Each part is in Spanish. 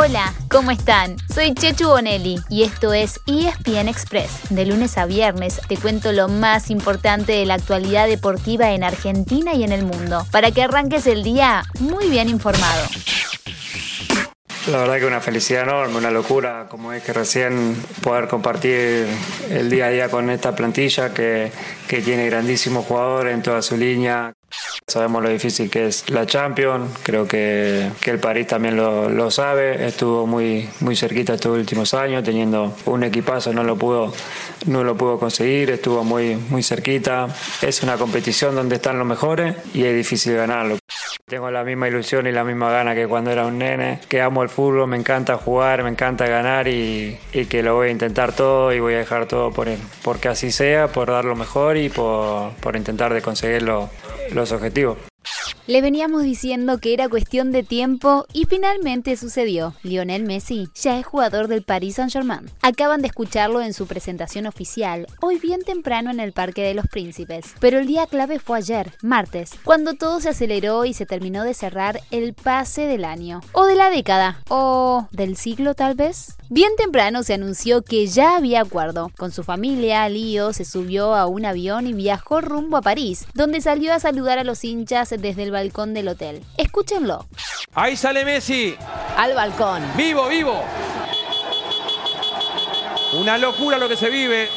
Hola, ¿cómo están? Soy Chechu Bonelli y esto es ESPN Express. De lunes a viernes te cuento lo más importante de la actualidad deportiva en Argentina y en el mundo, para que arranques el día muy bien informado. La verdad que una felicidad enorme, una locura, como es que recién poder compartir el día a día con esta plantilla que, que tiene grandísimos jugadores en toda su línea. Sabemos lo difícil que es la Champions, creo que, que el París también lo, lo, sabe, estuvo muy, muy cerquita estos últimos años, teniendo un equipazo no lo pudo, no lo pudo conseguir, estuvo muy, muy cerquita. Es una competición donde están los mejores y es difícil ganarlo. Tengo la misma ilusión y la misma gana que cuando era un nene, que amo el fútbol, me encanta jugar, me encanta ganar y, y que lo voy a intentar todo y voy a dejar todo por él, porque así sea, por dar lo mejor y por, por intentar de conseguir lo, los objetivos. Le veníamos diciendo que era cuestión de tiempo y finalmente sucedió. Lionel Messi ya es jugador del Paris Saint-Germain. Acaban de escucharlo en su presentación oficial, hoy bien temprano en el Parque de los Príncipes. Pero el día clave fue ayer, martes, cuando todo se aceleró y se terminó de cerrar el pase del año. O de la década. O del siglo tal vez. Bien temprano se anunció que ya había acuerdo. Con su familia, Lío se subió a un avión y viajó rumbo a París, donde salió a saludar a los hinchas desde el balcón del hotel. Escúchenlo. Ahí sale Messi. Al balcón. Vivo, vivo. Una locura lo que se vive.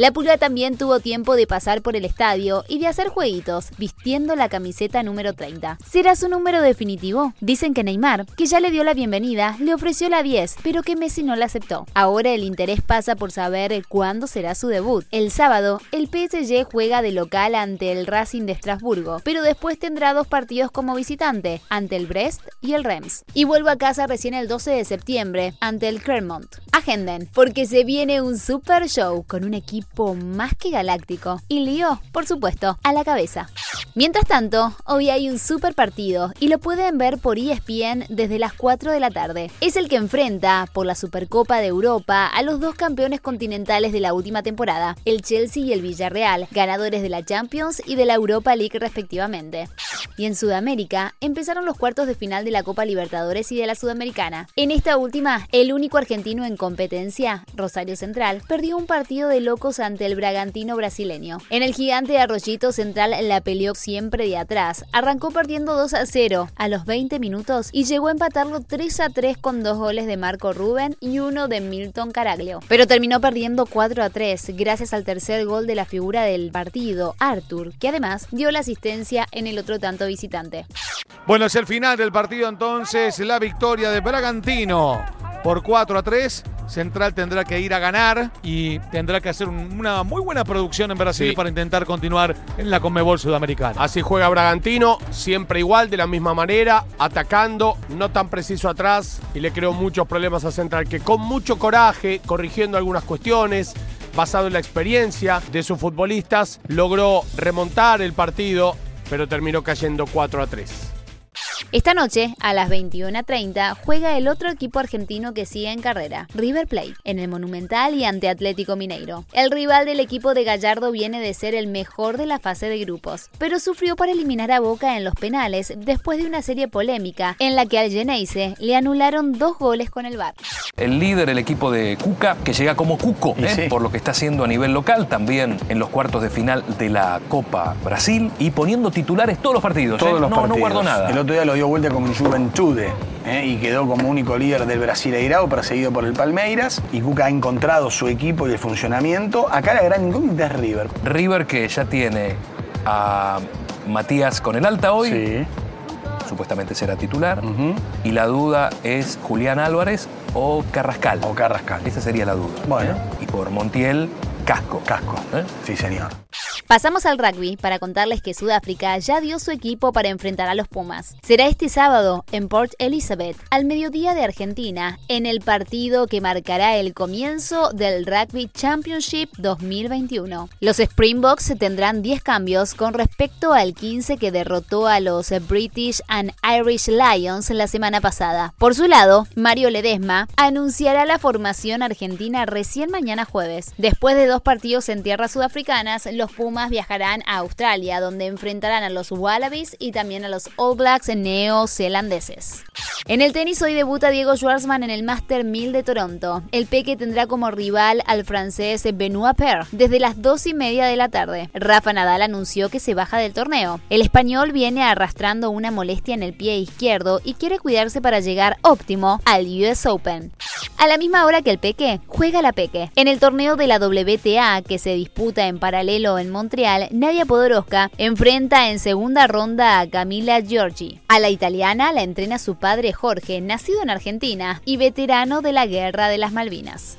La Pulga también tuvo tiempo de pasar por el estadio y de hacer jueguitos, vistiendo la camiseta número 30. ¿Será su número definitivo? Dicen que Neymar, que ya le dio la bienvenida, le ofreció la 10, pero que Messi no la aceptó. Ahora el interés pasa por saber cuándo será su debut. El sábado, el PSG juega de local ante el Racing de Estrasburgo, pero después tendrá dos partidos como visitante, ante el Brest y el Reims. Y vuelvo a casa recién el 12 de septiembre, ante el Clermont. Agenden, porque se viene un super show con un equipo más que galáctico. Y Lío, por supuesto, a la cabeza. Mientras tanto, hoy hay un super partido y lo pueden ver por ESPN desde las 4 de la tarde. Es el que enfrenta, por la Supercopa de Europa, a los dos campeones continentales de la última temporada, el Chelsea y el Villarreal, ganadores de la Champions y de la Europa League respectivamente. Y en Sudamérica empezaron los cuartos de final de la Copa Libertadores y de la Sudamericana. En esta última, el único argentino en competencia, Rosario Central, perdió un partido de locos ante el Bragantino brasileño. En el gigante Arroyito Central la peleó siempre de atrás. Arrancó perdiendo 2 a 0 a los 20 minutos y llegó a empatarlo 3 a 3 con dos goles de Marco Rubén y uno de Milton Caraglio. Pero terminó perdiendo 4 a 3 gracias al tercer gol de la figura del partido, Arthur, que además dio la asistencia en el otro tanto visitante. Bueno, es el final del partido entonces, la victoria de Bragantino por 4 a 3. Central tendrá que ir a ganar y tendrá que hacer una muy buena producción en Brasil Sí. para intentar continuar en la Conmebol Sudamericana. Así juega Bragantino, siempre igual, de la misma manera, atacando, no tan preciso atrás y le creó muchos problemas a Central, que con mucho coraje, corrigiendo algunas cuestiones, basado en la experiencia de sus futbolistas, logró remontar el partido, pero terminó cayendo 4 a 3. Esta noche, a las 21.30, juega el otro equipo argentino que sigue en carrera, River Plate, en el Monumental y ante Atlético Mineiro. El rival del equipo de Gallardo viene de ser el mejor de la fase de grupos, pero sufrió para eliminar a Boca en los penales después de una serie polémica en la que al Geneise le anularon dos goles con el VAR. El líder, el equipo de Cuca, que llega como Cuco, ¿eh? sí. por lo que está haciendo a nivel local, también en los cuartos de final de la Copa Brasil y poniendo titulares todos los partidos. ¿eh? Todos los no, partidos. no guardo nada. El otro día lo dio vuelta con Juventude ¿eh? y quedó como único líder del Brasileirao, perseguido por el Palmeiras. Y Cuca ha encontrado su equipo y el funcionamiento. Acá la gran incógnita es River. River que ya tiene a Matías con el alta hoy, Sí. supuestamente será titular, y la duda es Julián Álvarez o Carrascal. O Carrascal. Esa sería la duda. Bueno. Y por Montiel, Casco. Casco. ¿Eh? Sí, señor. Pasamos al rugby para contarles que Sudáfrica ya dio su equipo para enfrentar a los Pumas. Será este sábado en Port Elizabeth, al mediodía de Argentina, en el partido que marcará el comienzo del Rugby Championship 2021. Los Springboks tendrán 10 cambios con respecto al 15 que derrotó a los British and Irish Lions la semana pasada. Por su lado, Mario Ledesma anunciará la formación argentina recién mañana jueves. Después de dos partidos en tierras sudafricanas, los Pumas Viajarán a Australia, donde enfrentarán a los Wallabies y también a los All Blacks neozelandeses. En el tenis hoy debuta Diego Schwartzman en el Master 1000 de Toronto. El Peque tendrá como rival al francés Benoit Paire desde las 2 y media de la tarde. Rafa Nadal anunció que se baja del torneo. El español viene arrastrando una molestia en el pie izquierdo y quiere cuidarse para llegar óptimo al US Open. A la misma hora que el Peque, juega la Peque. En el torneo de la WTA que se disputa en paralelo en Nadia Podoroska enfrenta en segunda ronda a Camila Giorgi. A la italiana la entrena su padre Jorge, nacido en Argentina y veterano de la Guerra de las Malvinas.